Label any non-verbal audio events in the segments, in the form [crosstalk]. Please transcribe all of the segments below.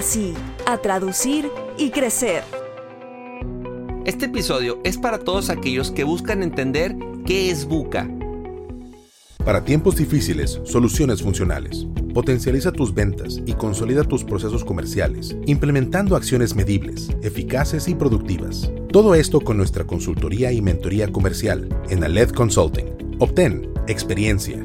sí, a traducir y crecer. Este episodio es para todos aquellos que buscan entender qué es Buca. Para tiempos difíciles, soluciones funcionales. Potencializa tus ventas y consolida tus procesos comerciales, implementando acciones medibles, eficaces y productivas. Todo esto con nuestra consultoría y mentoría comercial en Aled Consulting. Obtén experiencia,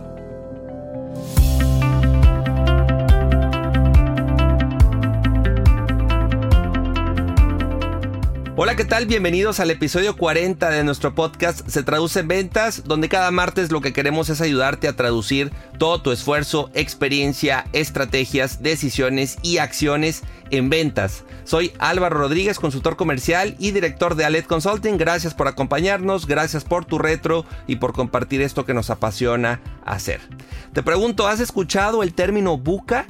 Hola, ¿qué tal? Bienvenidos al episodio 40 de nuestro podcast Se Traduce en Ventas, donde cada martes lo que queremos es ayudarte a traducir todo tu esfuerzo, experiencia, estrategias, decisiones y acciones en ventas. Soy Álvaro Rodríguez, consultor comercial y director de Alet Consulting. Gracias por acompañarnos, gracias por tu retro y por compartir esto que nos apasiona hacer. Te pregunto, ¿has escuchado el término buca?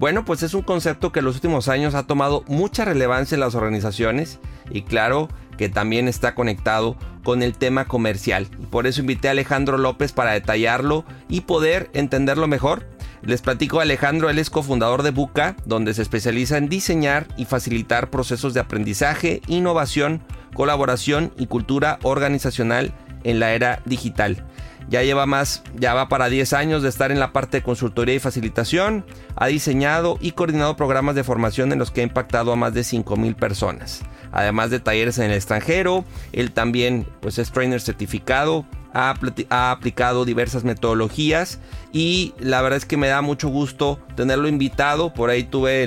Bueno, pues es un concepto que en los últimos años ha tomado mucha relevancia en las organizaciones y claro que también está conectado con el tema comercial. Por eso invité a Alejandro López para detallarlo y poder entenderlo mejor. Les platico a Alejandro, él es cofundador de Buca, donde se especializa en diseñar y facilitar procesos de aprendizaje, innovación, colaboración y cultura organizacional en la era digital. Ya lleva más, ya va para 10 años de estar en la parte de consultoría y facilitación. Ha diseñado y coordinado programas de formación en los que ha impactado a más de 5.000 personas. Además de talleres en el extranjero, él también pues, es trainer certificado, ha, aplicado diversas metodologías y la verdad es que me da mucho gusto tenerlo invitado. Por ahí tuve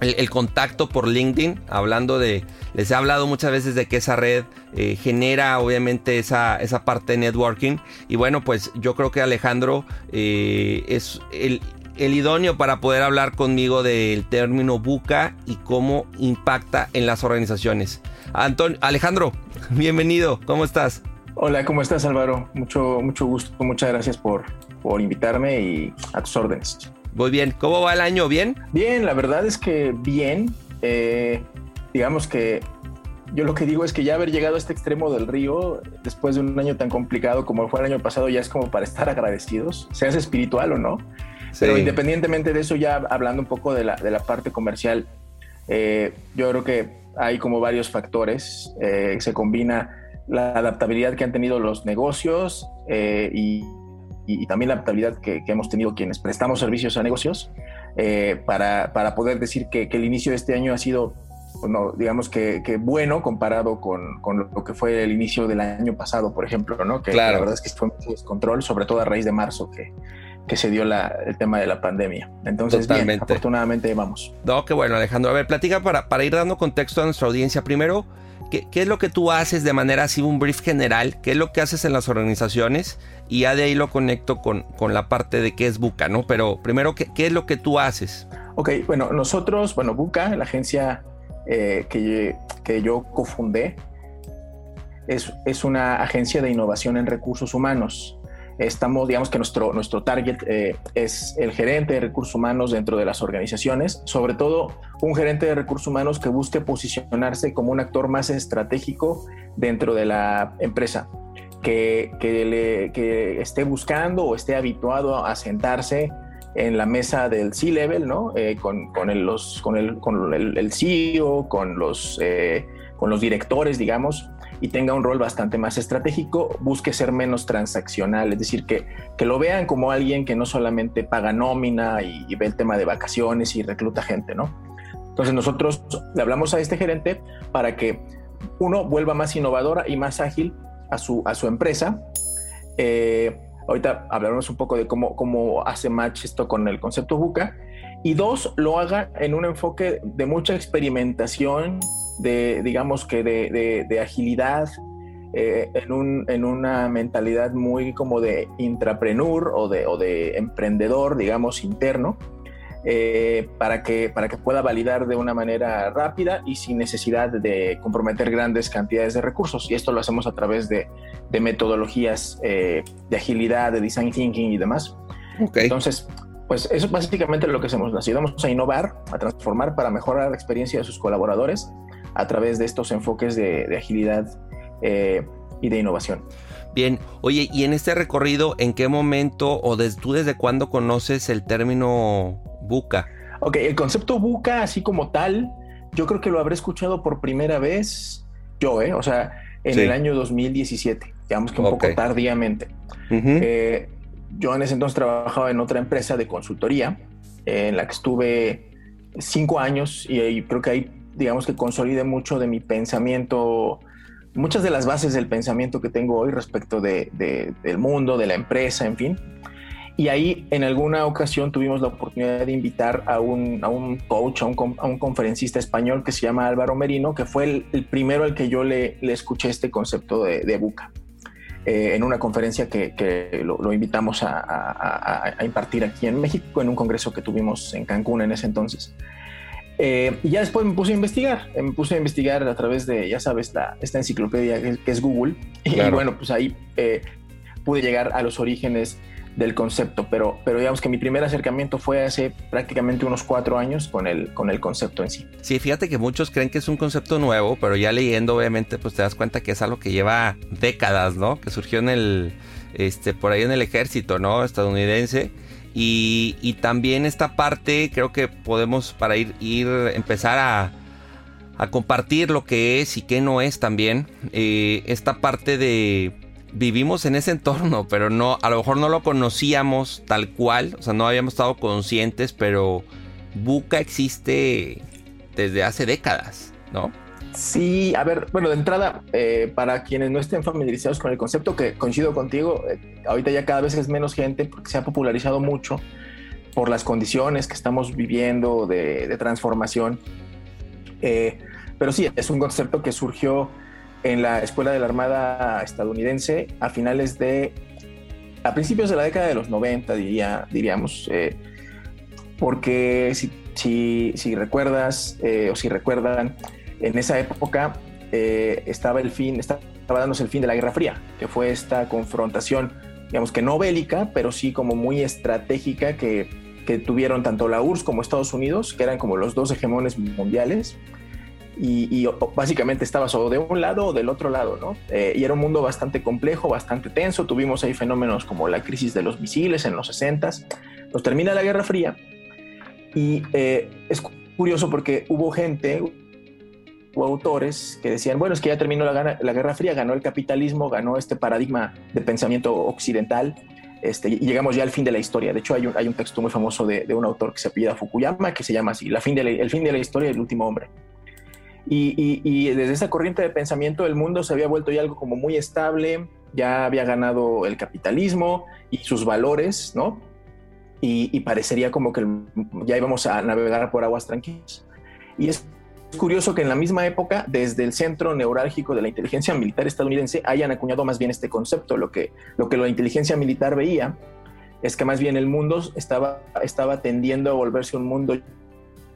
el, contacto por LinkedIn, hablando de, les he hablado muchas veces de que esa red eh, genera obviamente esa, esa, parte de networking. Y bueno, pues yo creo que Alejandro eh, es el, el, idóneo para poder hablar conmigo del término buca y cómo impacta en las organizaciones. Antonio, Alejandro, [laughs] bienvenido, ¿cómo estás? Hola, ¿cómo estás Álvaro? Mucho, mucho gusto, muchas gracias por, por invitarme y a tus órdenes. Muy bien, ¿cómo va el año? ¿Bien? Bien, la verdad es que bien. Eh, digamos que yo lo que digo es que ya haber llegado a este extremo del río después de un año tan complicado como fue el año pasado ya es como para estar agradecidos, seas espiritual o no. Pero independientemente de eso, ya hablando un poco de la, de la parte comercial, eh, yo creo que hay como varios factores. Eh, se combina la adaptabilidad que han tenido los negocios eh, y, y, y, también la adaptabilidad que, que, hemos tenido quienes prestamos servicios a negocios para, para, poder decir que, que el inicio de este año ha sido bueno, digamos que, que bueno comparado con, con, lo que fue el inicio del año pasado, por ejemplo, ¿no? Que claro. la verdad es que fue un descontrol, sobre todo a raíz de marzo, que, que se dio la, el tema de la pandemia. Entonces, Totalmente. bien, afortunadamente vamos. No, qué bueno, Alejandro. A ver, platica para, para ir dando contexto a nuestra audiencia. Primero, ¿qué, ¿qué, es lo que tú haces de manera así, un brief general? ¿Qué es lo que haces en las organizaciones? Y ya de ahí lo conecto con, con la parte de qué es Buca, ¿no? Pero primero, ¿qué, ¿qué es lo que tú haces? Ok, bueno, nosotros, bueno, Buca, la agencia eh, que, que, yo cofundé, es, es, una agencia de innovación en recursos humanos. Estamos, digamos que nuestro, nuestro target eh, es el gerente de recursos humanos dentro de las organizaciones, sobre todo un gerente de recursos humanos que busque posicionarse como un actor más estratégico dentro de la empresa, que, que, le, que esté buscando o esté habituado a sentarse en la mesa del C-Level, ¿no? Eh, con, con, el, los, con, el, con el, CEO, con los, eh, con los directores, digamos, y tenga un rol bastante más estratégico, busque ser menos transaccional, es decir, que, que lo vean como alguien que no solamente paga nómina y, y ve el tema de vacaciones y recluta gente, ¿no? Entonces nosotros le hablamos a este gerente para que uno vuelva más innovadora y más ágil a su, a su empresa. Eh, ahorita hablaremos un poco de cómo, cómo hace match esto con el concepto buca. Y dos, lo haga en un enfoque de mucha experimentación, de, digamos que de, de, agilidad, eh, en, un, en, una mentalidad muy como de intrapreneur o de, o de emprendedor, digamos, interno, eh, para, que, para que pueda validar de una manera rápida y sin necesidad de comprometer grandes cantidades de recursos. Y esto lo hacemos a través de, de metodologías eh, de agilidad, de design thinking y demás. Entonces, pues eso es básicamente lo que hacemos. Nos ayudamos a innovar, a transformar para mejorar la experiencia de sus colaboradores a través de estos enfoques de, de agilidad eh, y de innovación. Bien, oye, y en este recorrido, ¿en qué momento o desde, tú desde cuándo conoces el término buca? Ok, el concepto buca, así como tal, yo creo que lo habré escuchado por primera vez yo, ¿eh? O sea, en el año 2017, digamos que un poco tardíamente. Eh, yo en ese entonces trabajaba en otra empresa de consultoría en la que estuve cinco años y ahí creo que ahí, digamos que consolidé mucho de mi pensamiento muchas de las bases del pensamiento que tengo hoy respecto de, del mundo, de la empresa, en fin. Y ahí en alguna ocasión tuvimos la oportunidad de invitar a un, a un coach, a un, a un, conferencista español que se llama Álvaro Merino, que fue el, primero al que yo le, le, escuché este concepto de, de buca. Eh, en una conferencia que, que lo, lo, invitamos a, a, a, impartir aquí en México, en un congreso que tuvimos en Cancún en ese entonces. Eh, y ya después me puse a investigar, eh, me puse a investigar a través de, ya sabes, la, esta enciclopedia que, es Google. Y bueno, pues ahí eh, pude llegar a los orígenes del concepto, pero, pero digamos que mi primer acercamiento fue hace prácticamente unos cuatro años con el, con el concepto en sí. Sí, fíjate que muchos creen que es un concepto nuevo, pero ya leyendo obviamente pues te das cuenta que es algo que lleva décadas, ¿no? Que surgió en el, este, por ahí en el ejército, ¿no? Estadounidense y, también esta parte creo que podemos para ir, ir empezar a, compartir lo que es y qué no es también. Eh, esta parte de vivimos en ese [laughs] entorno, pero no, a lo mejor no lo conocíamos tal cual, o sea, no habíamos estado conscientes, pero Buca existe desde hace décadas, ¿no? Sí, a ver, bueno, de entrada, eh, para quienes no estén familiarizados con el concepto, que coincido contigo, eh, ahorita ya cada vez es menos gente porque se ha popularizado mucho por las condiciones que estamos viviendo de, transformación. Eh, pero sí, es un concepto que surgió en la Escuela de la Armada estadounidense a finales de, a principios de la década de los 90, diría, diríamos, porque si, si, si recuerdas o si recuerdan, en esa época eh, estaba el fin, estaba dándose el fin de la Guerra Fría, que fue esta confrontación, digamos que no bélica, pero sí como muy estratégica que, que tuvieron tanto la URSS como Estados Unidos, que eran como los dos hegemones mundiales. Y, básicamente estabas o de un lado o del otro lado, ¿no? Eh, y era un mundo bastante complejo, bastante tenso. Tuvimos ahí fenómenos como la crisis de los misiles en los 60 Nos termina la Guerra Fría y eh, es curioso porque hubo gente, o autores que decían, bueno, es que ya terminó la, la, Guerra Fría, ganó el capitalismo, ganó este paradigma de pensamiento occidental, este, y llegamos ya al fin de la historia. De hecho, hay un, hay un texto muy famoso de, de, un autor que se apellida Fukuyama, que se llama así, la fin de El fin de la historia del último hombre. Y, y, y, desde esa corriente de pensamiento el mundo se había vuelto ya algo como muy estable, ya había ganado el capitalismo y sus valores, ¿no? Y, y parecería como que ya íbamos a navegar por aguas tranquilas. Y es curioso que en la misma época, desde el centro neurálgico de la inteligencia militar estadounidense, hayan acuñado más bien este concepto. Lo que, lo que la inteligencia militar veía es que más bien el mundo estaba, estaba tendiendo a volverse un mundo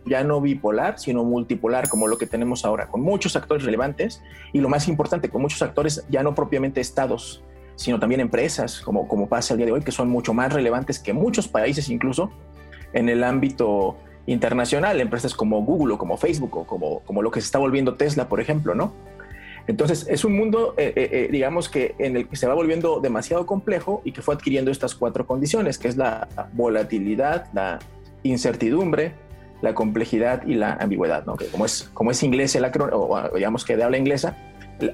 ya no bipolar, sino multipolar, como lo que tenemos ahora, con muchos actores relevantes y lo más importante, con muchos actores ya no propiamente estados, sino también empresas, como, como pasa el día de hoy, que son mucho más relevantes que muchos países incluso en el ámbito internacional, empresas como Google o como Facebook o como, como lo que se está volviendo Tesla, por ejemplo, ¿no? Entonces, es un mundo, eh, eh, eh, digamos que en el que se va volviendo demasiado complejo y que fue adquiriendo estas cuatro condiciones, que es la volatilidad, la incertidumbre, la complejidad y la ambigüedad, ¿no? Que como es, como es inglés el acrónimo, o digamos que de habla inglesa,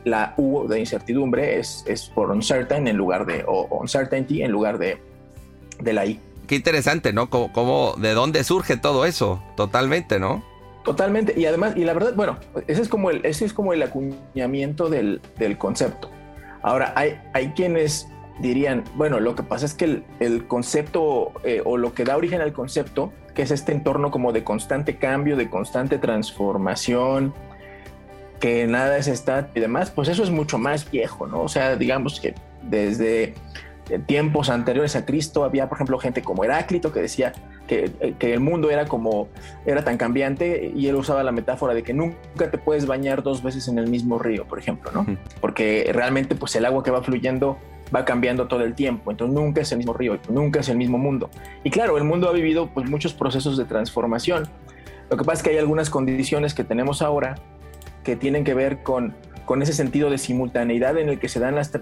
la U de incertidumbre es, es por uncertain en lugar de, o uncertainty en lugar de, de la I. Qué interesante, ¿no? Como, ¿De dónde surge todo eso? Totalmente, ¿no? Totalmente. Y además, y la verdad, bueno, ese es como el, ese es como el acuñamiento del, del concepto. Ahora, hay, hay quienes dirían, bueno, lo que pasa es que el, concepto eh, o lo que da origen al concepto, que es este entorno como de constante cambio, de constante transformación, que nada es estático y demás, pues eso es mucho más viejo, ¿no? O sea, digamos que desde tiempos anteriores a Cristo había, por ejemplo, gente como Heráclito que decía que, que, el mundo era como, era tan cambiante y él usaba la metáfora de que nunca te puedes bañar dos veces en el mismo río, por ejemplo, ¿no? Porque realmente pues el agua que va fluyendo va cambiando todo el tiempo, entonces nunca es el mismo río, nunca es el mismo mundo. Y claro, el mundo ha vivido pues muchos procesos de transformación. Lo que pasa es que hay algunas condiciones que tenemos ahora que tienen que ver con, con ese sentido de simultaneidad en el que se dan las,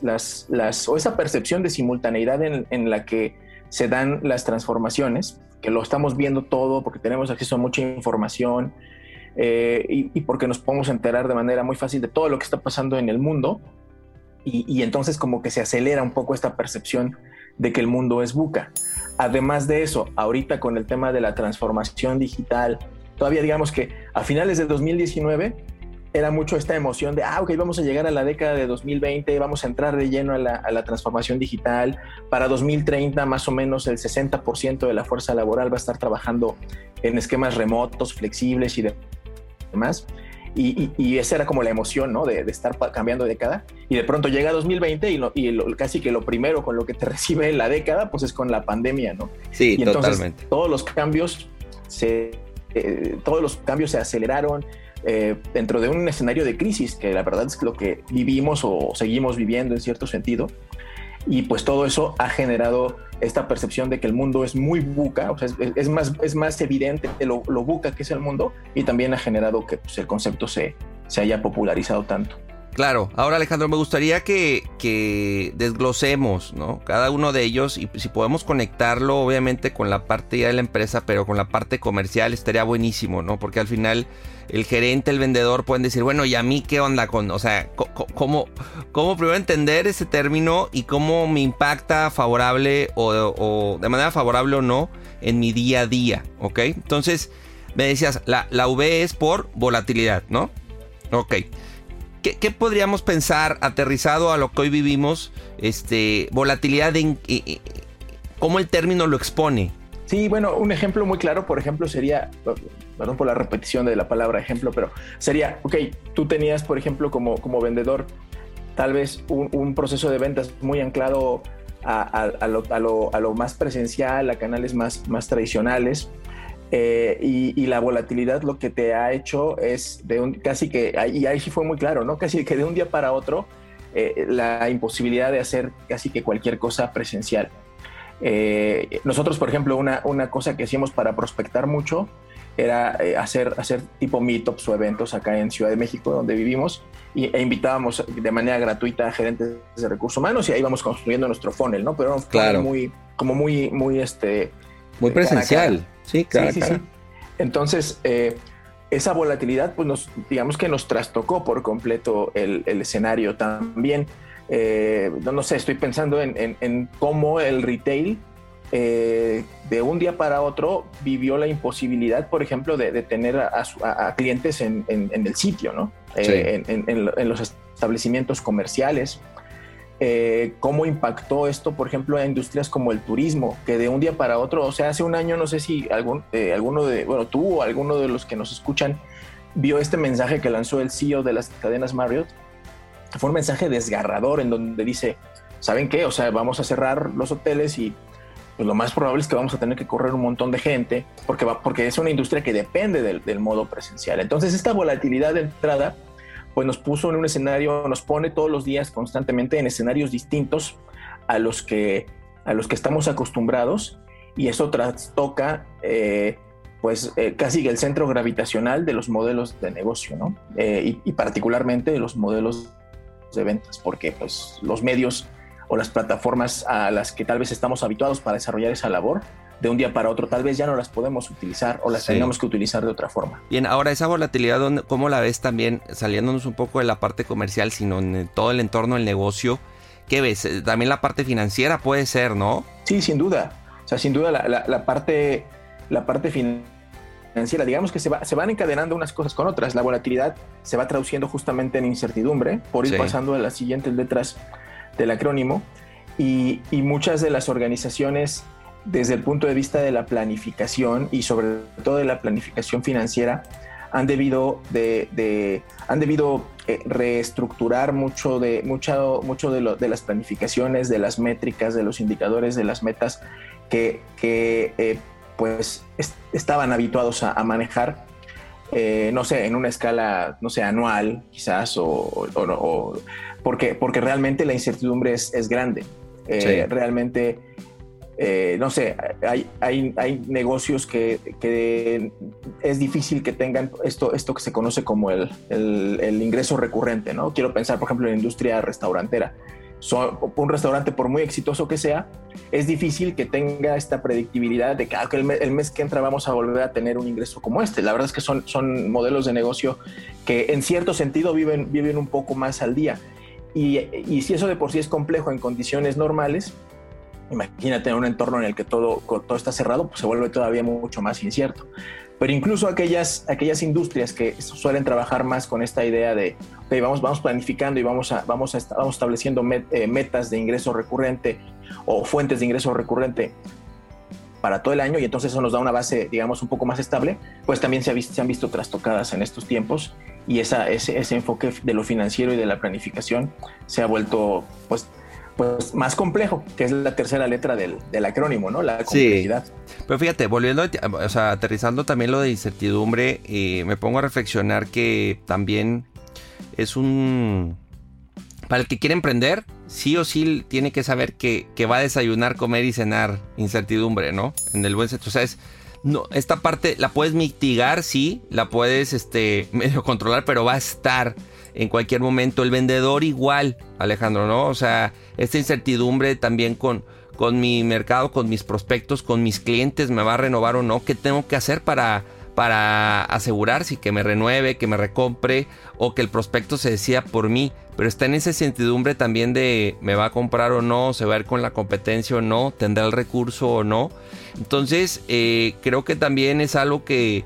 las, las, o esa percepción de simultaneidad en, en, la que se dan las transformaciones, que lo estamos viendo todo porque tenemos acceso a mucha información eh, y, y, porque nos podemos enterar de manera muy fácil de todo lo que está pasando en el mundo y, y entonces como que se acelera un poco esta percepción de que el mundo es buca. Además de eso, ahorita con el tema de la transformación digital, todavía digamos que a finales de 2019 era mucho esta emoción de, ah, ok, vamos a llegar a la década de 2020, vamos a entrar de lleno a la, transformación digital. Para 2030, más o menos el 60% de la fuerza laboral va a estar trabajando en esquemas remotos, flexibles y demás. Y, esa era como la emoción, ¿no? De, estar cambiando de década. Y de pronto llega 2020 y, y casi que lo primero con lo que te [laughs] recibe la década, pues es con la pandemia, ¿no? Sí, y entonces, totalmente. Todos los cambios se, eh, todos los cambios se aceleraron eh, dentro de un escenario de crisis, que la verdad es lo que vivimos o seguimos viviendo en cierto sentido. Y pues todo eso ha generado esta percepción de que el mundo es muy buca, o sea, es, más, es más evidente lo, lo, buca que es el mundo y también ha generado que pues, el concepto se, se haya popularizado tanto. Claro, ahora Alejandro, me gustaría que, que, desglosemos, ¿no? Cada uno de ellos y si podemos conectarlo obviamente con la parte ya de la empresa, pero con la parte comercial estaría buenísimo, ¿no? Porque al final el gerente, el vendedor pueden decir, bueno, ¿y a mí qué onda con, o sea, cómo, cómo primero entender ese término y cómo me impacta favorable o, de manera favorable o no en mi día a día, ¿ok? Entonces, me decías, la, la V es por volatilidad, ¿no? Ok. ¿Qué, podríamos pensar aterrizado a lo que hoy vivimos? Este, volatilidad, en, ¿cómo el término lo expone? Sí, bueno, un ejemplo muy claro, por ejemplo, sería, perdón por la repetición de la palabra ejemplo, pero sería, ok, tú tenías, por ejemplo, como, como vendedor, tal vez un, proceso de ventas muy anclado a, lo, a, lo, más presencial, a canales más, más tradicionales, eh, y, la volatilidad lo que te ha hecho es de un casi que, y ahí sí fue muy claro, ¿no? Casi que de un día para otro, eh, la imposibilidad de hacer casi que cualquier cosa presencial. Eh, nosotros, por ejemplo, una, una, cosa que hacíamos para prospectar mucho era hacer, hacer tipo meetups o eventos acá en Ciudad de México, donde vivimos, y, e invitábamos de manera gratuita a gerentes de recursos humanos y ahí íbamos construyendo nuestro funnel, ¿no? Pero claro. muy, como muy, muy, este... Muy presencial. Sí, claro. Sí, sí, Entonces, eh, esa volatilidad, pues nos, digamos que nos trastocó por completo el, escenario también. Eh, no, sé, estoy pensando en, cómo el retail eh, de un día para otro vivió la imposibilidad, por ejemplo, de, tener a, clientes en, el sitio, ¿no? en, los establecimientos comerciales. Eh, cómo impactó esto, por ejemplo, a industrias como el turismo, que de un día para otro, o sea, hace un año, no sé si algún, eh, alguno de, bueno, tú o alguno de los que nos escuchan vio este mensaje que lanzó el CEO de las cadenas Marriott, fue un mensaje desgarrador en donde dice, ¿saben qué? O sea, vamos a cerrar los hoteles y pues lo más probable es que vamos a tener que correr un montón de gente porque, porque es una industria que depende del, modo presencial. Entonces, esta volatilidad de entrada pues nos puso en un escenario, nos pone todos los días constantemente en escenarios distintos a los que, a los que estamos acostumbrados y eso trastoca eh, pues eh, casi el centro gravitacional de los modelos de negocio, ¿no? Eh, y, particularmente de los modelos de ventas, porque pues los medios o las plataformas a las que tal vez estamos habituados para desarrollar esa labor, de un día para otro, tal vez ya no las podemos utilizar o las tengamos que utilizar de otra forma. Bien, ahora esa volatilidad, ¿cómo la ves también saliéndonos un poco de la parte comercial, sino en todo el entorno del negocio? ¿Qué ves? Eh, también la parte financiera puede ser, ¿no? Sí, sin duda. O sea, sin duda la, parte, la parte financiera, digamos que se, va, se van encadenando unas cosas con otras. La volatilidad se va traduciendo justamente en incertidumbre, por ir pasando a las siguientes letras del acrónimo. Y, muchas de las organizaciones desde el punto de vista de la planificación y sobre todo de la planificación financiera, han debido, de, han debido eh, reestructurar mucho, de, mucho, mucho de, lo, de, las planificaciones, de las métricas, de los indicadores, de las metas que, que eh, pues estaban habituados a, manejar, eh, no sé, en una escala, no sé, anual quizás, o, porque, porque realmente la incertidumbre es, es grande. Realmente eh, no sé, hay, hay, hay negocios que, que, es difícil que tengan esto, esto que se conoce como el, el, ingreso recurrente, ¿no? Quiero pensar, por ejemplo, en la industria restaurantera. Un restaurante, por muy exitoso que sea, es difícil que tenga esta predictibilidad de que ah, el, mes, que entra vamos a volver a tener un ingreso como este. La verdad es que son, son modelos de negocio que en cierto sentido viven, viven un poco más al día. Y, y si eso de por sí es complejo en condiciones normales, imagínate en un entorno en el que todo, todo está cerrado, pues se vuelve todavía mucho más incierto. Pero incluso aquellas, aquellas industrias que suelen trabajar más con esta idea de, vamos, vamos planificando y vamos, a, vamos, a, vamos estableciendo eh, metas de ingreso recurrente o fuentes de ingreso recurrente para todo el año y entonces eso nos da una base, digamos, un poco más estable, pues también se, ha visto, se han visto trastocadas en estos tiempos y esa, ese, ese enfoque de lo financiero y de la planificación se ha vuelto, pues, pues más complejo, que es la tercera letra del, acrónimo, ¿no? La complejidad. Sí. Pero fíjate, volviendo, o sea, aterrizando también lo de incertidumbre, eh, me pongo a reflexionar que también es un... Para el que quiere emprender, sí o sí tiene que saber que, que va a desayunar, comer y cenar incertidumbre, ¿no? En el buen sentido. O sea, es, no, esta parte la puedes mitigar, sí, la puedes este, [laughs] medio controlar, pero va a estar en cualquier momento. El vendedor igual, Alejandro, ¿no? O sea, esta incertidumbre también con, con mi mercado, con mis prospectos, con mis clientes, me va a renovar o no, ¿qué tengo que hacer para, para asegurar si que me renueve, que me recompre o que el prospecto se decía por mí? Pero está en esa incertidumbre también de me va a comprar o no, se va a ir con la competencia o no, tendrá el recurso o no. Entonces, eh, creo que también es algo que,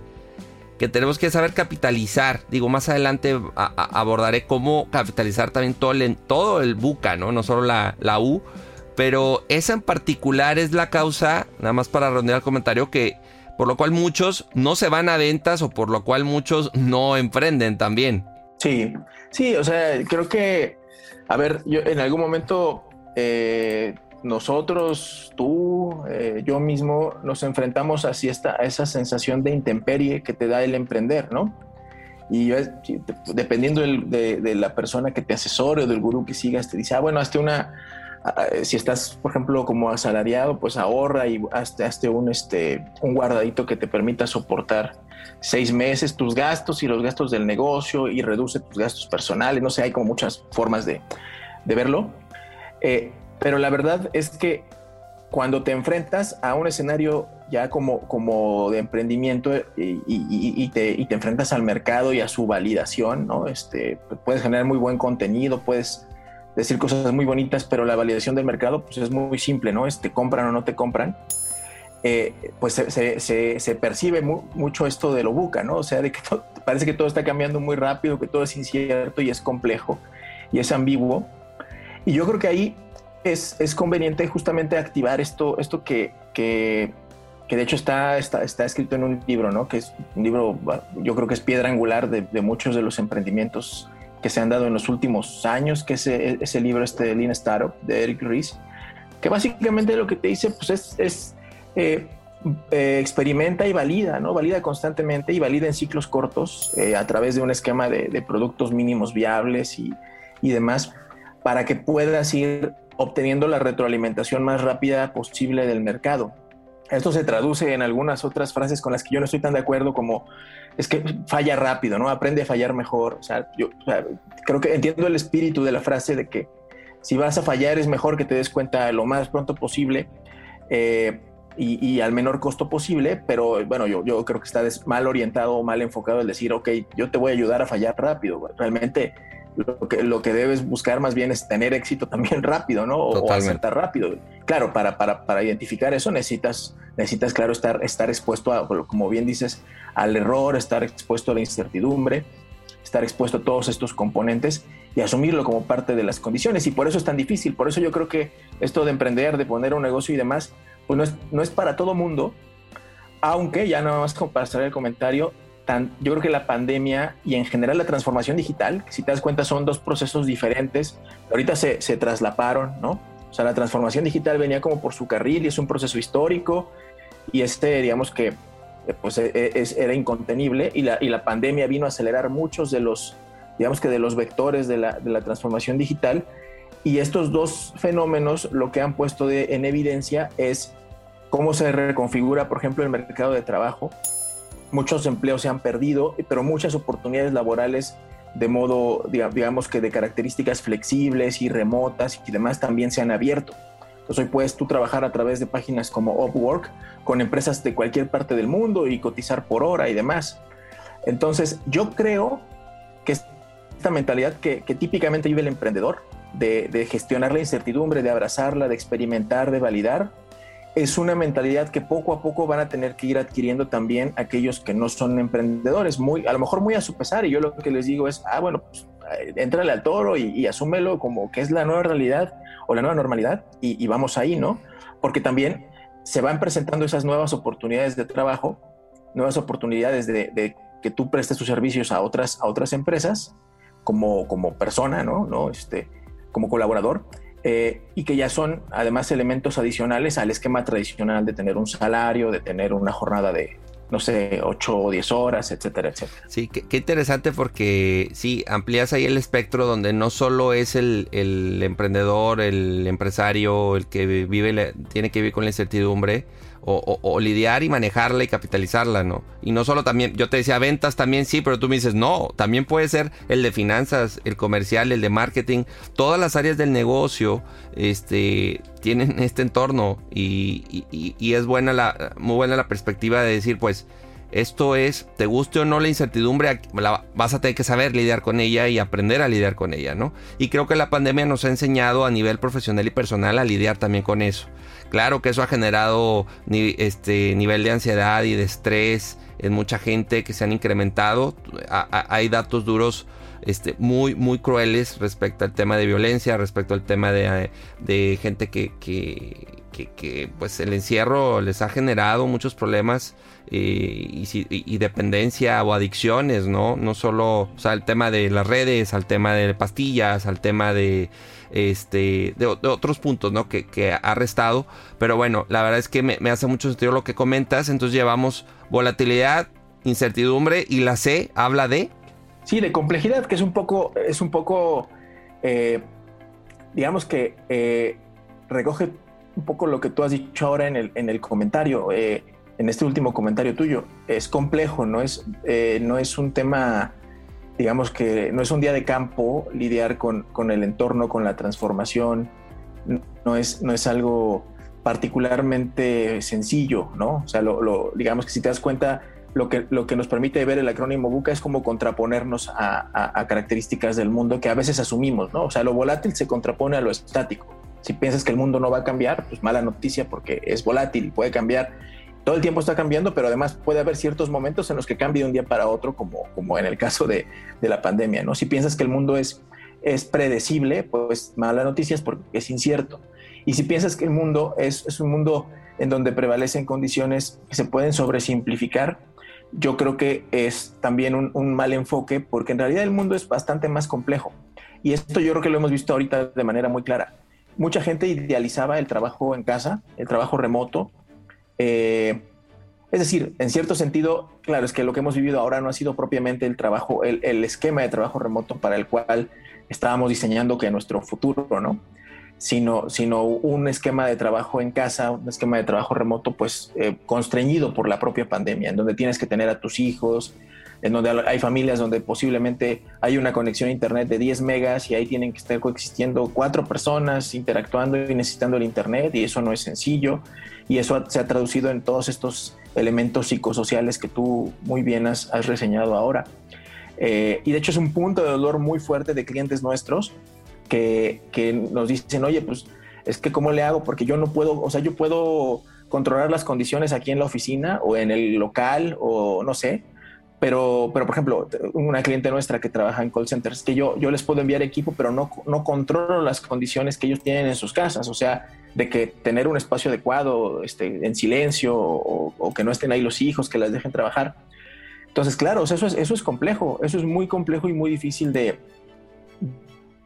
que tenemos que saber capitalizar. Digo, más adelante abordaré cómo capitalizar también todo el, todo el buca, ¿no? No solo la, la U. Pero esa en particular es la causa, nada más para redondear el comentario, que por lo cual muchos no se van a ventas o por lo cual muchos no emprenden también. Sí, sí, o sea, creo que, a ver, yo en algún momento eh, nosotros, tú, eh, yo mismo, nos enfrentamos así esta, a esa sensación de intemperie que te da el emprender, ¿no? Y dependiendo de, la persona que te asesore o del gurú que sigas, te dice, ah, bueno, hazte una, si estás, por ejemplo, como asalariado, pues ahorra y hazte, un, este, un guardadito que te permita soportar seis meses tus gastos y los gastos del negocio y reduce tus gastos personales. No sé, hay como muchas formas de, de verlo. Eh, pero la verdad es que cuando te enfrentas a un escenario ya como, como de emprendimiento y, te, enfrentas al mercado y a su validación, ¿no? Este, puedes generar muy buen contenido, puedes decir cosas muy bonitas, pero la validación del mercado pues es muy simple, ¿no? Este, compran o no te compran. Eh, pues se, percibe mucho esto de lo buca, ¿no? O sea, de que parece que todo está cambiando muy rápido, que todo es incierto y es complejo y es ambiguo. Y yo creo que ahí es, conveniente justamente activar esto, esto que, que, de hecho está, está, está, escrito en un libro, ¿no? Que es un libro, yo creo que es piedra angular de, muchos de los emprendimientos que se han dado en los últimos años, que es ese libro este de Lean Startup de Eric Ries, que básicamente lo que te dice pues es, es eh, eh, experimenta y valida, ¿no? Valida constantemente y valida en ciclos cortos eh, a través de un esquema de, de productos mínimos viables y, y demás para que puedas ir obteniendo la retroalimentación más rápida posible del mercado. Esto se traduce en algunas otras frases con las que yo no estoy tan de acuerdo como es que falla rápido, ¿no? Aprende a fallar mejor. O sea, yo creo que entiendo el espíritu de la frase de que si vas a fallar es mejor que te des cuenta lo más pronto posible. Eh, y, al menor costo posible, pero bueno, yo, yo creo que está mal orientado o mal enfocado el decir, ok, yo te voy a ayudar a fallar rápido. Realmente lo que, lo que debes buscar más bien es tener éxito también [laughs] rápido, ¿no? O, acertar rápido. Claro, para, para, para, identificar eso necesitas, necesitas, claro, estar, estar expuesto a, como bien dices, al error, estar expuesto a la incertidumbre, estar expuesto a todos estos componentes y asumirlo como parte de las condiciones. Y por eso es tan difícil. Por eso yo creo que esto de emprender, de poner un negocio y demás, pues no es, no es para todo mundo. Aunque, ya nada más como para cerrar el comentario, yo creo que la pandemia y en general la transformación digital, si te das cuenta son dos procesos diferentes, ahorita se, se traslaparon, ¿no? O sea, la transformación digital venía como por su carril y es un proceso histórico y este, digamos que, eh, pues e, e, era incontenible y la, y la pandemia vino a acelerar muchos de los, digamos que de los vectores de la, de la transformación digital y estos dos fenómenos lo que han puesto en evidencia es cómo se reconfigura, por ejemplo, el mercado de trabajo muchos empleos se han perdido, pero muchas oportunidades laborales de modo, digamos que de características flexibles y remotas y demás también se han abierto. Entonces hoy puedes tú trabajar a través de páginas como Upwork con empresas de cualquier parte del mundo y cotizar por hora y demás. Entonces yo creo que esta mentalidad que, típicamente vive el emprendedor, de, gestionar la incertidumbre, de abrazarla, de experimentar, de validar, es una mentalidad que poco a poco van a tener que ir adquiriendo también aquellos que no son emprendedores, muy, a lo mejor muy a su pesar. Y yo lo que les digo es, ah, bueno, pues entrale al toro y, asúmelo como que es la nueva realidad o la nueva normalidad y, vamos ahí, ¿no? Porque también se van presentando esas nuevas oportunidades de trabajo, nuevas oportunidades de, que tú prestes tus servicios a otras, a otras empresas como, como persona, ¿no? ¿no? Este, como colaborador eh, y que ya son además elementos adicionales al esquema tradicional de tener un salario, de tener una jornada de, no sé, 8 o 10 horas, etcétera, etcétera. Sí, qué, interesante porque sí, amplías ahí el espectro donde no solo es el, el emprendedor, el empresario, el que vive, tiene que vivir con la incertidumbre, o, lidiar y manejarla y capitalizarla, ¿no? Y no solo también, yo te decía ventas también sí, pero tú me dices, no, también puede ser el de finanzas, el comercial, el de marketing, todas las áreas del negocio este, tienen [laughs] este entorno y, es buena la, muy buena la perspectiva de decir, pues, esto es, te guste o no la incertidumbre, vas a tener que saber lidiar con ella y aprender a lidiar con ella, ¿no? Y creo que la pandemia nos ha enseñado a nivel profesional y personal a lidiar también con eso. Claro que eso ha generado este nivel de ansiedad y de estrés en mucha gente que se han incrementado. hay datos duros este, muy, muy crueles respecto al tema de violencia, respecto al tema de, gente que, que, pues el encierro les ha generado muchos problemas eh, y, dependencia o adicciones, ¿no? No solo, o sea, el tema de las redes, al tema de pastillas, al tema de este, de, otros puntos, ¿no? Que, ha restado. Pero bueno, la verdad es que me, hace mucho sentido lo que comentas. Entonces llevamos volatilidad, incertidumbre y la C habla de... Sí, de complejidad, que es un poco, es un poco, eh, digamos que eh, recoge un poco lo que tú has dicho ahora en el, en el comentario, eh, en este último comentario tuyo. Es complejo, no es, no es un tema digamos que no es un día de campo lidiar con, con el entorno, con la transformación, no es, no es algo particularmente sencillo, ¿no? O sea, lo, digamos que si te das cuenta, lo que, lo que nos permite ver el acrónimo BUCA es como contraponernos a, a, características del mundo que a veces asumimos, ¿no? O sea, lo volátil se contrapone a lo estático. Si piensas que el mundo no va a cambiar, pues mala noticia porque es volátil puede cambiar todo el tiempo está cambiando, pero además puede haber ciertos momentos en los que cambie de un día para otro, como, como en el caso de, de, la pandemia, ¿no? Si piensas que el mundo es, es predecible, pues mala noticia es porque es incierto. Y si piensas que el mundo es, es un mundo en donde prevalecen condiciones que se pueden sobresimplificar, yo creo que es también un, un mal enfoque, porque en realidad el mundo es bastante más complejo. Y esto yo creo que lo hemos visto ahorita de manera muy clara. Mucha gente idealizaba el trabajo en casa, el trabajo remoto, eh, es decir, en cierto sentido, claro, es que lo que hemos vivido ahora no ha sido propiamente el trabajo, el, esquema de trabajo remoto para el cual estábamos diseñando que nuestro futuro, ¿no? Sino, sino un esquema de trabajo en casa, un esquema de trabajo remoto, pues eh, constreñido por la propia pandemia, en donde tienes que tener a tus hijos, en donde hay familias donde posiblemente hay una conexión a internet de 10 megas y ahí tienen que estar coexistiendo cuatro personas interactuando y necesitando el internet y eso no es sencillo y eso se ha traducido en todos estos elementos psicosociales que tú muy bien has, reseñado ahora. Eh, y de hecho es un punto de dolor muy fuerte de clientes nuestros que, que nos dicen, oye, pues es que cómo le hago porque yo no puedo, o sea, yo puedo controlar las condiciones aquí en la oficina o en el local o no sé, pero, pero por ejemplo, una cliente nuestra que trabaja en call centers, que yo, yo les puedo enviar equipo, pero no, no controlo las condiciones que ellos tienen en sus casas, o sea, de que tener un espacio adecuado, este, en silencio o, que no estén ahí los hijos, que las dejen trabajar. Entonces, claro, eso, es, eso es complejo, eso es muy complejo y muy difícil de,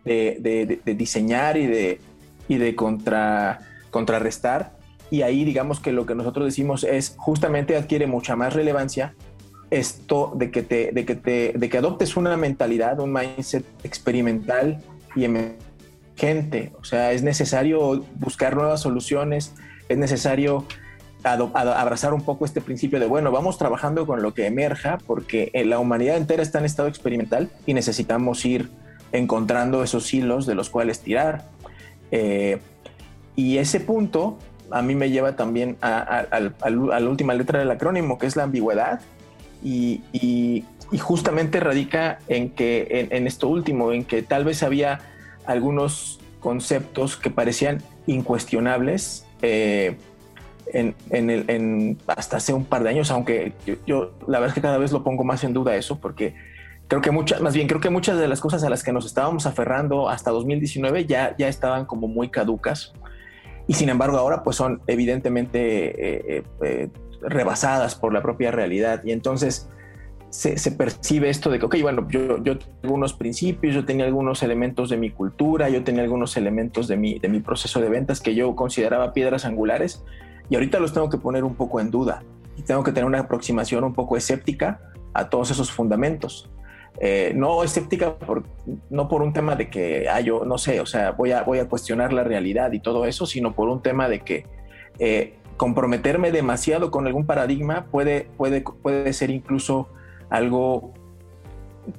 de, de diseñar y de, y de contra, contrarrestar. Y ahí digamos que lo que nosotros decimos es justamente adquiere mucha más relevancia esto de que te, de que te, de que adoptes una mentalidad, un mindset experimental y emergente. O sea, es necesario buscar nuevas soluciones, es necesario abrazar un poco este principio de, bueno, vamos trabajando con lo que emerja, porque la humanidad entera está en estado experimental y necesitamos ir encontrando esos hilos de los cuales tirar. Eh, y ese punto a mí me lleva también a, la última letra del acrónimo, que es la ambigüedad. Y, justamente radica en que, en, esto último, en que tal vez había algunos conceptos que parecían incuestionables eh, en, hasta hace un par de años, aunque yo, la verdad es que cada vez lo pongo más en duda eso, porque creo que muchas, más bien creo que muchas de las cosas a las que nos estábamos aferrando hasta 2019 ya, ya estaban como muy caducas. Y sin embargo ahora pues son evidentemente eh, eh, rebasadas por la propia realidad y entonces se, percibe esto de que, ok, bueno, yo, yo tengo algunos principios, yo tenía algunos elementos de mi cultura, yo tenía algunos elementos de mi, de mi proceso de ventas que yo consideraba piedras angulares y ahorita los tengo que poner un poco en duda tengo que tener una aproximación un poco escéptica a todos esos fundamentos. Eh, no escéptica por, no por un tema de que ah, yo no sé, o sea, voy a, voy a cuestionar la realidad y todo eso, sino por un tema de que eh, comprometerme demasiado con algún paradigma puede, puede, puede ser incluso algo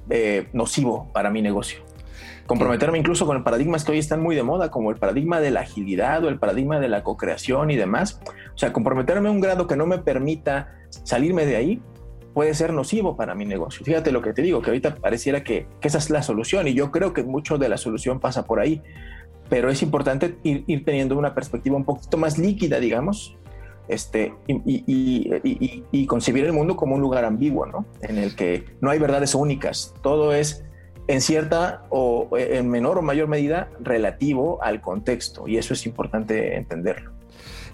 eh, nocivo para mi negocio. Comprometerme incluso con paradigmas que hoy están muy de moda, como el paradigma de la agilidad o el paradigma de la co-creación y demás. O sea, comprometerme a un grado que no me permita salirme de ahí puede ser nocivo para mi negocio. Fíjate lo que te digo, que ahorita pareciera que, esa es la solución y yo creo que mucho de la solución pasa por ahí, pero es importante ir, teniendo una perspectiva un poquito más líquida, digamos, este, y, concebir el mundo como un lugar ambiguo, ¿no? En el que no hay verdades únicas, todo es en cierta o en menor o mayor medida relativo al contexto y eso es importante entenderlo.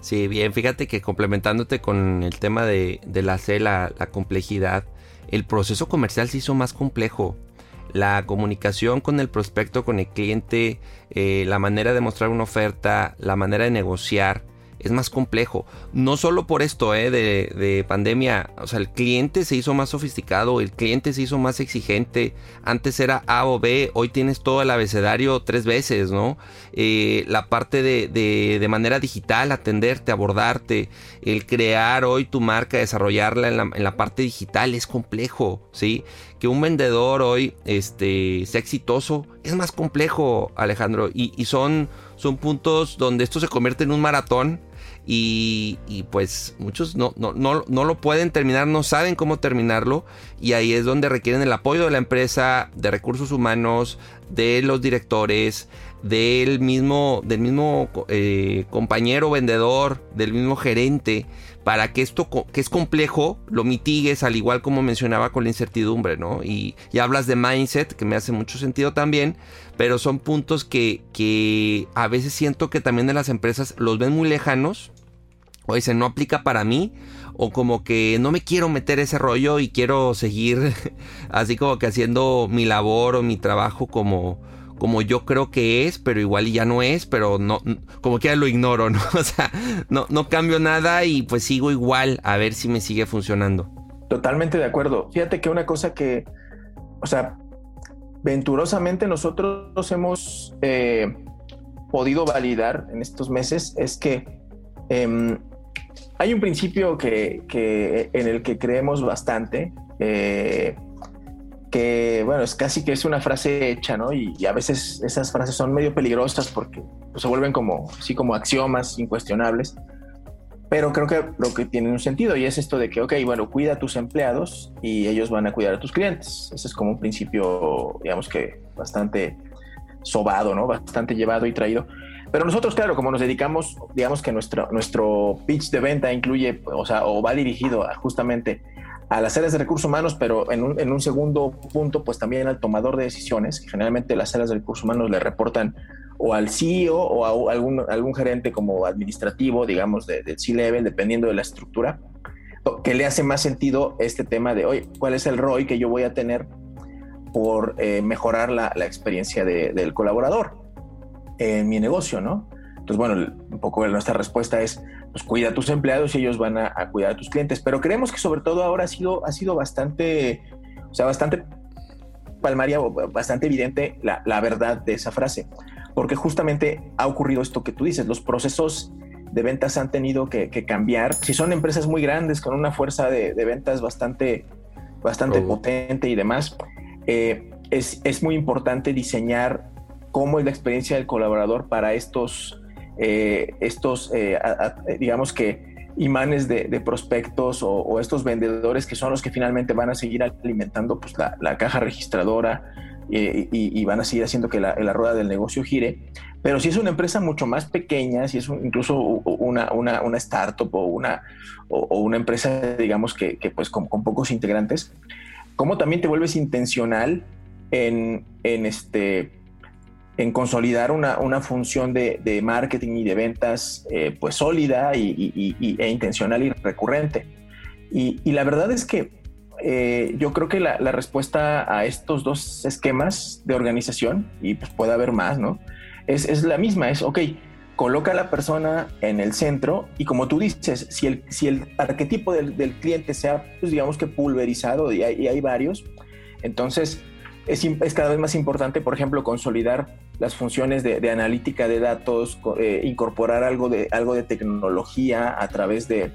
Sí, bien, fíjate que complementándote con el tema de, la C, la, complejidad, el proceso comercial se hizo más complejo. La comunicación con el prospecto, con el cliente, eh, la manera de mostrar una oferta, la manera de negociar, es más complejo. No solo por esto eh, de, pandemia, o sea, el cliente se hizo más sofisticado, el cliente se hizo más exigente. Antes era A o B, hoy tienes todo el abecedario tres veces, ¿no? Eh, la parte de, de, manera digital, atenderte, abordarte, el crear hoy tu marca, desarrollarla en la, en la parte digital es complejo, ¿sí? Que un vendedor hoy este, sea exitoso es más complejo, Alejandro, y, y son, son puntos donde esto se convierte en un maratón y, pues muchos no, no, no, lo pueden terminar, no saben cómo terminarlo y ahí es donde requieren el apoyo de la empresa, de recursos humanos, de los directores, del mismo, del mismo eh, compañero vendedor, del mismo gerente, para que esto que es complejo lo mitigues, al igual como mencionaba con la incertidumbre, ¿no? Y, y hablas de mindset, que me hace mucho sentido también, pero son puntos que, que a veces siento que también de las empresas los ven muy lejanos o dicen no aplica para mí o como que no me quiero meter ese rollo y quiero seguir [laughs] así como que haciendo mi labor o mi trabajo como como yo creo que es, pero igual ya no es, pero no como que ya lo ignoro, [laughs] ¿no? O sea, no no cambio nada y pues sigo igual a ver si me sigue funcionando. Totalmente de acuerdo. Fíjate que una cosa que o sea, venturosamente nosotros hemos eh, podido validar en estos meses es que em, hay un principio que, en el que creemos bastante, eh, que, bueno, es casi que es una frase hecha, ¿no? Y, a veces esas frases son medio peligrosas porque pues, se vuelven como, sí, como axiomas incuestionables. Pero creo que lo que tiene un sentido y es esto de que, ok, bueno, cuida a tus empleados y ellos van a cuidar a tus clientes. Ese es como un principio, digamos que bastante sobado, ¿no? Bastante llevado y traído. Pero nosotros, claro, como nos dedicamos, digamos que nuestro, nuestro pitch de venta incluye, o sea, o va dirigido justamente a las áreas de recursos humanos, pero en un, en un, segundo punto, pues también al tomador de decisiones, generalmente las áreas de recursos humanos le reportan o al CEO o a algún, algún gerente como administrativo, digamos, de, de C-Level, dependiendo de la estructura, que le hace más sentido este tema de, oye, ¿cuál es el ROI que yo voy a tener por eh, mejorar la, la experiencia de, del colaborador? En mi negocio, ¿no? Entonces, bueno, un poco nuestra respuesta es, pues cuida a tus empleados y ellos van a, cuidar a tus clientes. Pero creemos que sobre todo ahora ha sido, ha sido bastante, o sea, bastante palmaria o bastante evidente la, la verdad de esa frase. Porque justamente ha ocurrido esto que tú dices, los procesos de ventas han tenido que, cambiar. Si son empresas muy grandes con una fuerza de, ventas bastante, bastante potente y demás, eh, es, es, muy importante diseñar cómo es la experiencia del colaborador para estos, eh, estos eh, digamos que, imanes de, prospectos o, estos vendedores que son los que finalmente van a seguir alimentando pues, la, caja registradora eh, y, van a seguir haciendo que la, rueda del negocio gire. Pero si es una empresa mucho más pequeña, si es incluso una, una, una, startup o una, o, una empresa, digamos, que, pues con, con, pocos integrantes, ¿cómo también te vuelves intencional en, en este en consolidar una, una función de, de, marketing y de ventas eh, pues sólida y, e intencional y recurrente. Y, la verdad es que eh, yo creo que la, la, respuesta a estos dos esquemas de organización, y pues puede haber más, ¿no? Es, es, la misma, es, ok, coloca a la persona en el centro y como tú dices, si el, si el arquetipo del, del cliente sea, pues digamos que pulverizado y hay, y hay varios, entonces es, es, cada vez más importante, por ejemplo, consolidar las funciones de, analítica de datos, eh, incorporar algo de, algo de tecnología a través de,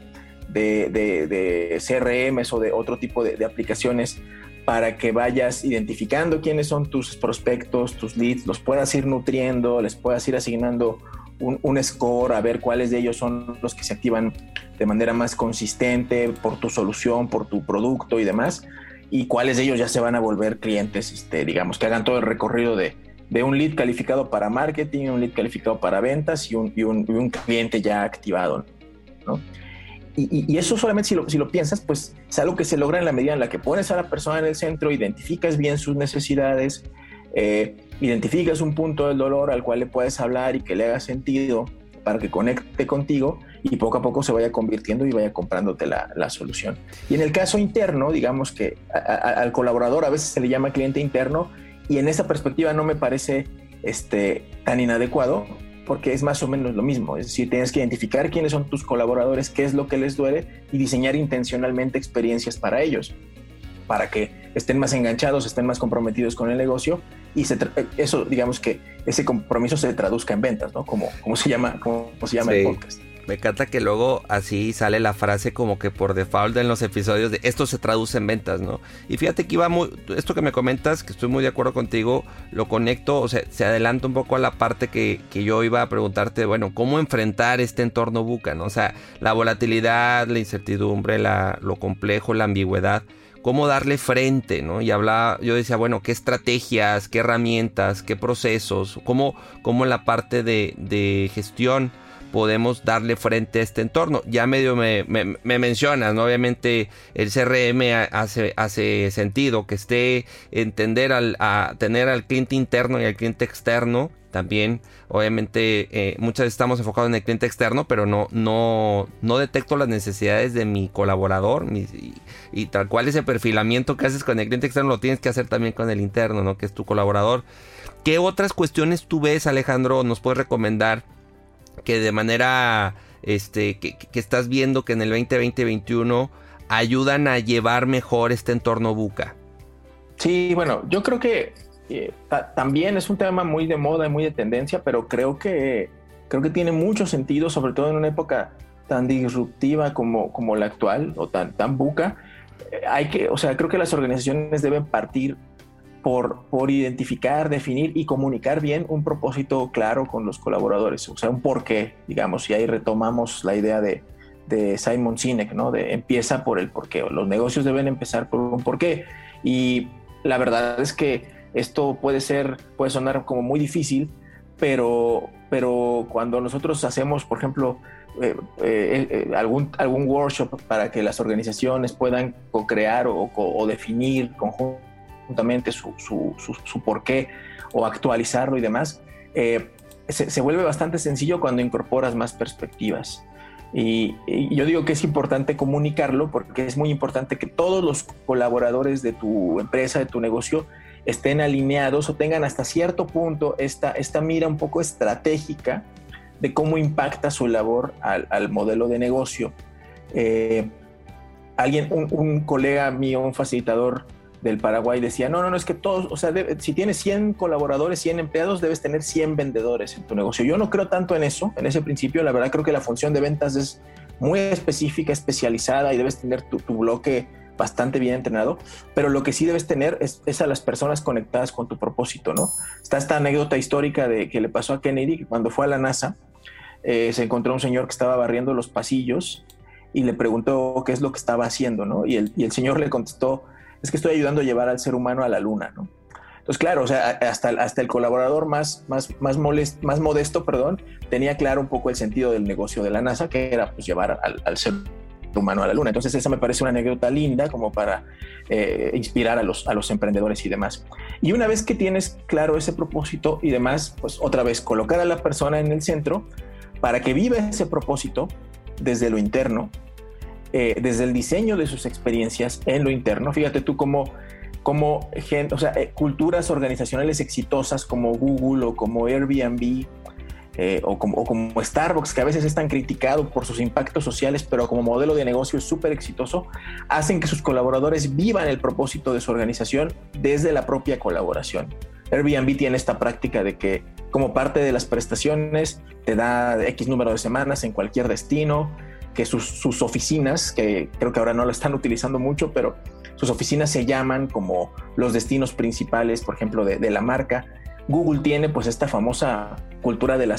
de, CRMs o de otro tipo de, aplicaciones para que vayas identificando quiénes son tus prospectos, tus leads, los puedas ir nutriendo, les puedas ir asignando un, un, score, a ver cuáles de ellos son los que se activan de manera más consistente por tu solución, por tu producto y demás y cuáles de ellos ya se van a volver clientes, este, digamos, que hagan todo el recorrido de, de un lead calificado para marketing, un lead calificado para ventas y un, y un, cliente ya activado. ¿no? Y, y, eso solamente si lo, si lo piensas, pues es algo que se logra en la medida en la que pones a la persona en el centro, identificas bien sus necesidades, eh, identificas un punto del dolor al cual le puedes hablar y que le haga sentido para que conecte contigo y poco a poco se vaya convirtiendo y vaya comprándote la, la solución. Y en el caso interno, digamos que al colaborador a veces se le llama cliente interno y en esa perspectiva no me parece este, tan inadecuado porque es más o menos lo mismo. Es decir, tienes que identificar quiénes son tus colaboradores, qué es lo que les duele y diseñar intencionalmente experiencias para ellos, para que estén más enganchados, estén más comprometidos con el negocio y eso, digamos que ese compromiso se traduzca en ventas, ¿no? Como, como se llama, como, se llama el podcast. Me encanta que luego así sale la frase como que por default en los episodios de esto se traduce en ventas, ¿no? Y fíjate que iba muy, esto que me comentas, que estoy muy de acuerdo contigo, lo conecto, o sea, se adelanta un poco a la parte que, que yo iba a preguntarte, bueno, ¿cómo enfrentar este entorno buca, ¿no? O sea, la volatilidad, la incertidumbre, la, lo complejo, la ambigüedad cómo darle frente, ¿no? Y hablaba, yo decía, bueno, qué estrategias, qué herramientas, qué procesos, cómo, cómo la parte de, de gestión podemos darle frente a este entorno. Ya medio me, mencionas, ¿no? Obviamente el CRM hace, hace sentido que esté entender al, a tener al cliente interno y al cliente externo. También, obviamente, eh, muchas veces estamos enfocados en el cliente externo, pero no, no, no detecto las necesidades de mi colaborador y, tal cual ese perfilamiento que haces con el cliente externo lo tienes que hacer también con el interno, ¿no? Que es tu colaborador. ¿Qué otras cuestiones tú ves, Alejandro, nos puedes recomendar que de manera este, que, estás viendo que en el 2020-2021 ayudan a llevar mejor este entorno buca? Sí, bueno, yo creo que eh, también es un tema muy de moda y muy de tendencia, pero creo que, creo que tiene mucho sentido, sobre todo en una época tan disruptiva como, como la actual o tan, tan buca. Eh, hay que, o sea, creo que las organizaciones deben partir por, por identificar, definir y comunicar bien un propósito claro con los colaboradores, o sea, un porqué, digamos, y ahí retomamos la idea de, de Simon Sinek, ¿no? De empieza por el porqué, los negocios deben empezar por un porqué. Y la verdad es que esto puede ser, puede sonar como muy difícil, pero, pero cuando nosotros hacemos, por ejemplo, eh, eh, eh, algún, algún workshop para que las organizaciones puedan co-crear o, o, definir conjuntamente su, su, su, porqué o actualizarlo y demás, se, se, vuelve bastante sencillo cuando incorporas más perspectivas. Y, yo digo que es importante comunicarlo porque es muy importante que todos los colaboradores de tu empresa, de tu negocio, estén alineados o tengan hasta cierto punto esta, esta mira un poco estratégica de cómo impacta su labor al, modelo de negocio. Eh, alguien, un, colega mío, un facilitador del Paraguay decía, no, no, no, es que todos, o sea, si tienes 100 colaboradores, 100 empleados, debes tener 100 vendedores en tu negocio. Yo no creo tanto en eso, en ese principio, la verdad creo que la función de ventas es muy específica, especializada y debes tener tu, bloque bastante bien entrenado, pero lo que sí debes tener es, a las personas conectadas con tu propósito, ¿no? Está esta anécdota histórica de que le pasó a Kennedy que cuando fue a la NASA, eh, se encontró un señor que estaba barriendo los pasillos y le preguntó qué es lo que estaba haciendo, ¿no? Y el, y el señor le contestó, es que estoy ayudando a llevar al ser humano a la luna, ¿no? Entonces, claro, o sea, hasta, hasta el colaborador más, más, más, molest, más modesto, perdón, tenía claro un poco el sentido del negocio de la NASA, que era pues llevar al, ser humano a la luna. Entonces esa me parece una anécdota linda como para eh, inspirar a los, a los emprendedores y demás. Y una vez que tienes claro ese propósito y demás, pues otra vez colocar a la persona en el centro para que viva ese propósito desde lo interno, eh, desde el diseño de sus experiencias en lo interno. Fíjate tú cómo, como o sea, eh, culturas organizacionales exitosas como Google o como Airbnb eh, o, como, Starbucks, que a veces es tan criticado por sus impactos sociales, pero como modelo de negocio es súper exitoso, hacen que sus colaboradores vivan el propósito de su organización desde la propia colaboración. Airbnb tiene esta práctica de que como parte de las prestaciones te da X número de semanas en cualquier destino, que sus, oficinas, que creo que ahora no lo están utilizando mucho, pero sus oficinas se llaman como los destinos principales, por ejemplo, de la marca, Google tiene pues esta famosa cultura de la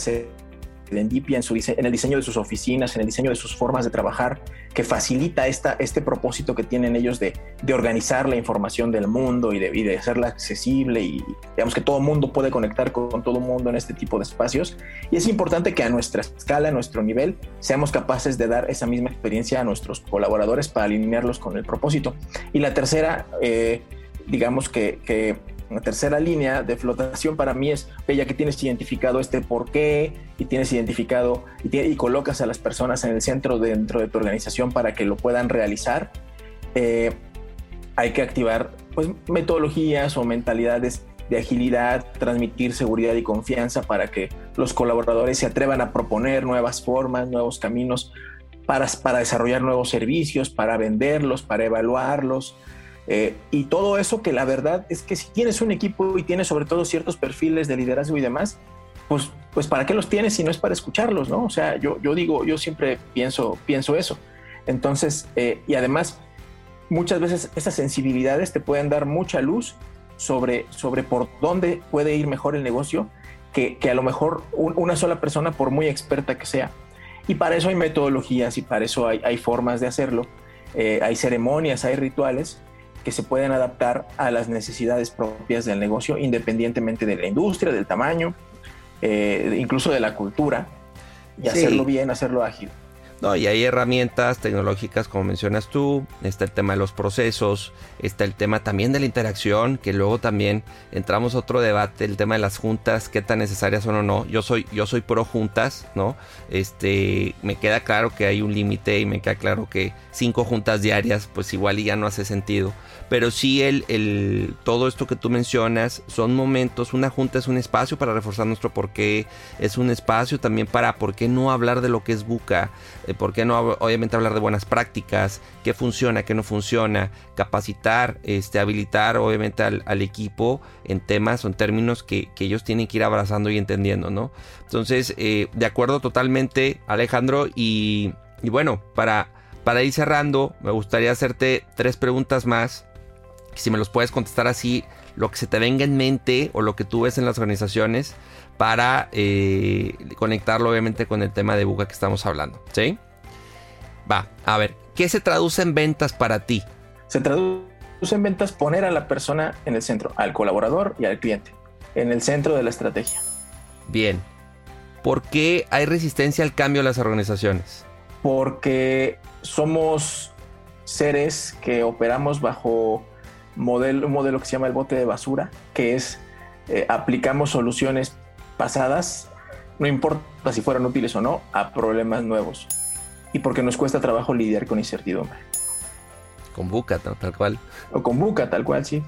serendipia en, su en el diseño de sus oficinas, en el diseño de sus formas de trabajar, que facilita esta, este propósito que tienen ellos de, organizar la información del mundo y de, hacerla accesible y digamos que todo mundo puede conectar con, todo el mundo en este tipo de espacios. Y es importante que a nuestra escala, a nuestro nivel, seamos capaces de dar esa misma experiencia a nuestros colaboradores para alinearlos con el propósito. Y la tercera, eh, digamos que, que la tercera línea de flotación para mí es, ya que tienes identificado este por qué y tienes identificado y, colocas a las personas en el centro dentro de tu organización para que lo puedan realizar, eh, hay que activar pues, metodologías o mentalidades de agilidad, transmitir seguridad y confianza para que los colaboradores se atrevan a proponer nuevas formas, nuevos caminos para, para desarrollar nuevos servicios, para venderlos, para evaluarlos, eh, y todo eso que la verdad es que si tienes un equipo y tienes sobre todo ciertos perfiles de liderazgo y demás, pues, pues ¿para qué los tienes si no es para escucharlos? ¿no? O sea, yo, yo digo, yo siempre pienso, pienso eso. Entonces, eh, y además, muchas veces esas sensibilidades te pueden dar mucha luz sobre, sobre por dónde puede ir mejor el negocio que, que a lo mejor una sola persona, por muy experta que sea. Y para eso hay metodologías y para eso hay, hay formas de hacerlo. Eh, hay ceremonias, hay rituales que se pueden adaptar a las necesidades propias del negocio, independientemente de la industria, del tamaño, eh, incluso de la cultura, y hacerlo bien, hacerlo ágil. No, y hay herramientas tecnológicas como mencionas tú, está el tema de los procesos, está el tema también de la interacción, que luego también entramos a otro debate, el tema de las juntas, qué tan necesarias son o no. Yo soy, yo soy pro juntas, ¿no? Este, me queda claro que hay un límite y me queda claro que cinco juntas diarias, pues igual ya no hace sentido pero sí el, el, todo esto que tú mencionas son momentos, una junta es un espacio para reforzar nuestro porqué, es un espacio también para por qué no hablar de lo que es buca, por qué no obviamente hablar de buenas prácticas, qué funciona, qué no funciona, capacitar, este, habilitar obviamente al, equipo en temas o en términos que, ellos tienen que ir abrazando y entendiendo, ¿no? Entonces, eh, de acuerdo totalmente Alejandro y, bueno, para... Para ir cerrando, me gustaría hacerte tres preguntas más Si me los puedes contestar así, lo que se te venga en mente o lo que tú ves en las organizaciones para eh, conectarlo obviamente con el tema de Buca que estamos hablando. ¿Sí? Va, a ver, ¿qué se traduce en ventas para ti? Se traduce en ventas poner a la persona en el centro, al colaborador y al cliente, en el centro de la estrategia. Bien. ¿Por qué hay resistencia al cambio en las organizaciones? Porque somos seres que operamos bajo modelo, un modelo que se llama el bote de basura, que es eh, aplicamos soluciones pasadas, no importa si fueran útiles o no, a problemas nuevos. Y porque nos cuesta trabajo lidiar con incertidumbre. Con Buca, tal, cual. O con Buca, tal cual, sí.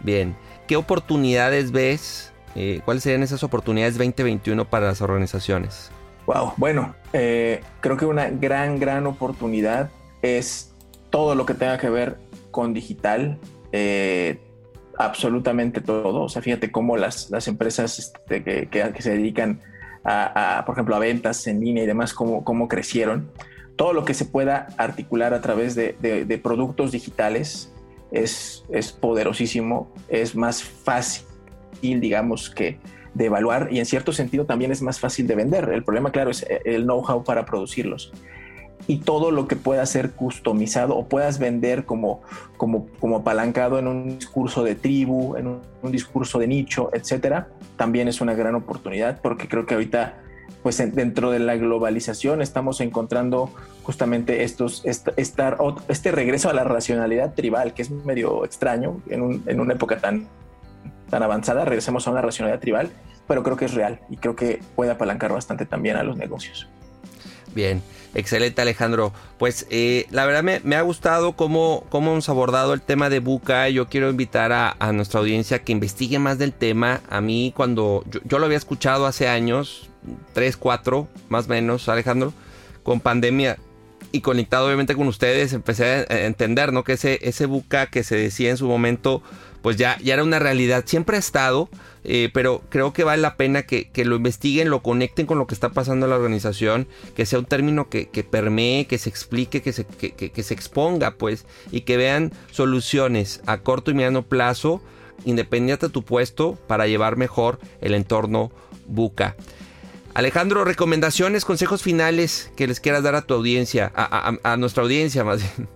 Bien. ¿Qué oportunidades ves? Eh, ¿Cuáles serían esas oportunidades 2021 para las organizaciones? Wow, bueno, eh, creo que una gran, gran oportunidad es todo lo que tenga que ver con digital, eh, absolutamente todo. O sea, fíjate cómo las, las empresas este, que, que, se dedican a, por ejemplo, a ventas en línea y demás, cómo, cómo crecieron. Todo lo que se pueda articular a través de, de, productos digitales es, es poderosísimo, es más fácil, digamos, que de evaluar y en cierto sentido también es más fácil de vender. El problema, claro, es el know-how para producirlos y todo lo que pueda ser customizado o puedas vender como, como, como apalancado en un discurso de tribu, en un, discurso de nicho, etcétera, también es una gran oportunidad porque creo que ahorita pues dentro de la globalización estamos encontrando justamente estos, estar, este regreso a la racionalidad tribal, que es medio extraño en, en una época tan, tan avanzada, regresemos a una racionalidad tribal, pero creo que es real y creo que puede apalancar bastante también a los negocios. Bien, excelente Alejandro. Pues eh, la verdad me, ha gustado cómo, cómo, hemos abordado el tema de Buca. Yo quiero invitar a, nuestra audiencia que investigue más del tema. A mí cuando yo, lo había escuchado hace años, 3, 4 más o menos, Alejandro, con pandemia y conectado obviamente con ustedes, empecé a entender ¿no? que ese, ese Buca que se decía en su momento pues ya, ya era una realidad. Siempre ha estado, eh, pero creo que vale la pena que, lo investiguen, lo conecten con lo que está pasando en la organización, que sea un término que, permee, que se explique, que se, que, se exponga, pues, y que vean soluciones a corto y mediano plazo, independiente de tu puesto, para llevar mejor el entorno buca. Alejandro, recomendaciones, consejos finales que les quieras dar a tu audiencia, a, a nuestra audiencia más bien.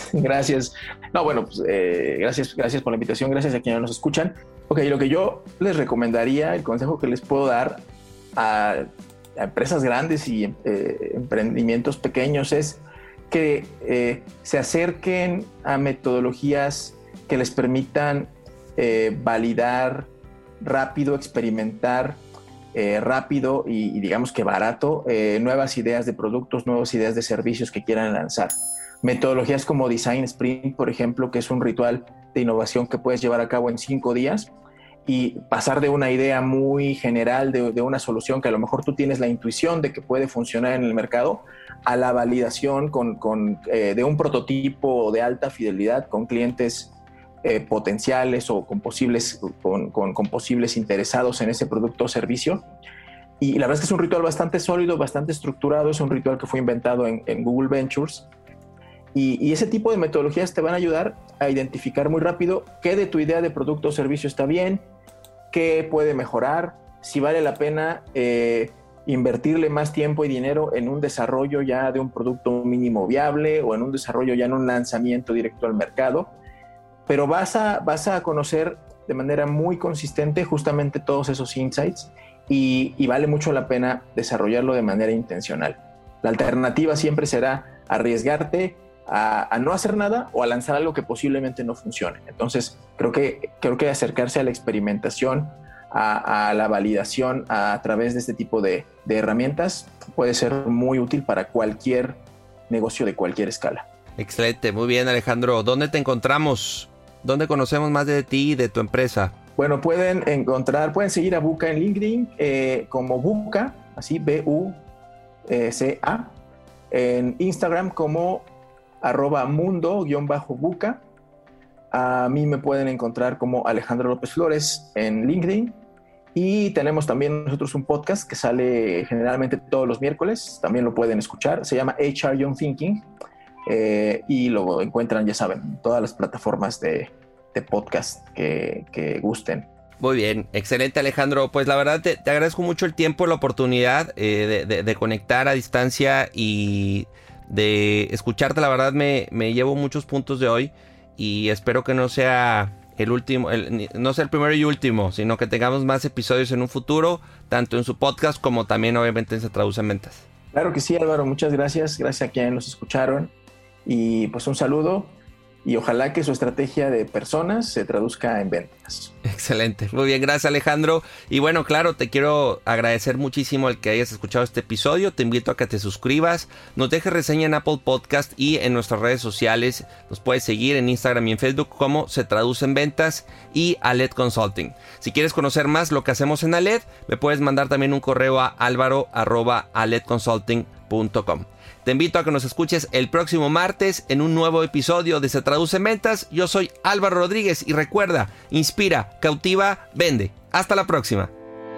[laughs] Gracias. No, bueno, pues eh, gracias, gracias por la invitación, gracias a quienes nos escuchan. Ok, lo que yo les recomendaría, el consejo que les puedo dar a, empresas grandes y eh, emprendimientos pequeños es que eh, se acerquen a metodologías que les permitan validar rápido, experimentar rápido y, digamos que barato nuevas ideas de productos, nuevas ideas de servicios que quieran lanzar. Metodologías como Design Sprint, por ejemplo, que es un ritual de innovación que puedes llevar a cabo en cinco días y pasar de una idea muy general de, una solución que a lo mejor tú tienes la intuición de que puede funcionar en el mercado a la validación con, eh, de un prototipo de alta fidelidad con clientes eh, potenciales o con posibles, con, posibles interesados en ese producto o servicio. Y la verdad es que es un ritual bastante sólido, bastante estructurado, es un ritual que fue inventado en, en Google Ventures y, ese tipo de metodologías te van a ayudar a identificar muy rápido qué de tu idea de producto o servicio está bien, qué puede mejorar, si vale la pena eh, invertirle más tiempo y dinero en un desarrollo ya de un producto mínimo viable o en un desarrollo ya en un lanzamiento directo al mercado. Pero vas a, vas a conocer de manera muy consistente justamente todos esos insights y, y vale mucho la pena desarrollarlo de manera intencional. La alternativa siempre será arriesgarte a, no hacer nada o a lanzar algo que posiblemente no funcione. Entonces, creo que, creo que acercarse a la experimentación, a, la validación a, través de este tipo de, herramientas puede ser muy útil para cualquier negocio de cualquier escala. Excelente, muy bien Alejandro. ¿Dónde te encontramos? ¿Dónde conocemos más de ti y de tu empresa? Bueno, pueden encontrar, pueden seguir a Buca en LinkedIn eh, como Buca, así B-U-C-A, en Instagram como arroba mundo-buca. A mí me pueden encontrar como Alejandro López Flores en LinkedIn. Y tenemos también nosotros un podcast que sale generalmente todos los miércoles. También lo pueden escuchar. Se llama HR Young Thinking. Eh, y lo encuentran, ya saben, en todas las plataformas de, podcast que, gusten. Muy bien, excelente Alejandro. Pues la verdad te, agradezco mucho el tiempo, la oportunidad eh, de, conectar a distancia y de escucharte. La verdad me, me llevo muchos puntos de hoy y espero que no sea el último, no sea el primero y último, sino que tengamos más episodios en un futuro, tanto en su podcast como también obviamente en Se Traduce en Ventas. Claro que sí, Álvaro, muchas gracias, gracias a quienes nos escucharon y pues un saludo y ojalá que su estrategia de personas se traduzca en ventas. Excelente, muy bien, gracias Alejandro. Y bueno, claro, te quiero agradecer muchísimo el que hayas escuchado este episodio. Te invito a que te suscribas, nos dejes reseña en Apple Podcast y en nuestras redes sociales. Nos puedes seguir en Instagram y en Facebook como se traduce en ventas y Aled Consulting. Si quieres conocer más lo que hacemos en Aled, me puedes mandar también un correo a alvaro.aledconsulting.com. Te invito a que nos escuches el próximo martes en un nuevo episodio de Se Traduce Ventas. Yo soy Álvaro Rodríguez y recuerda, inspira, cautiva, vende. Hasta la próxima.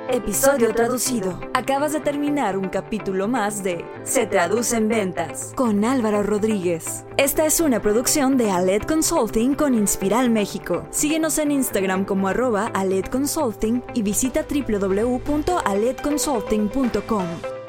Episodio traducido. Acabas de terminar un capítulo más de Se traduce en ventas con Álvaro Rodríguez. Esta es una producción de Aled Consulting con Inspiral México. Síguenos en Instagram como arroba Aled Consulting y visita www.aledconsulting.com.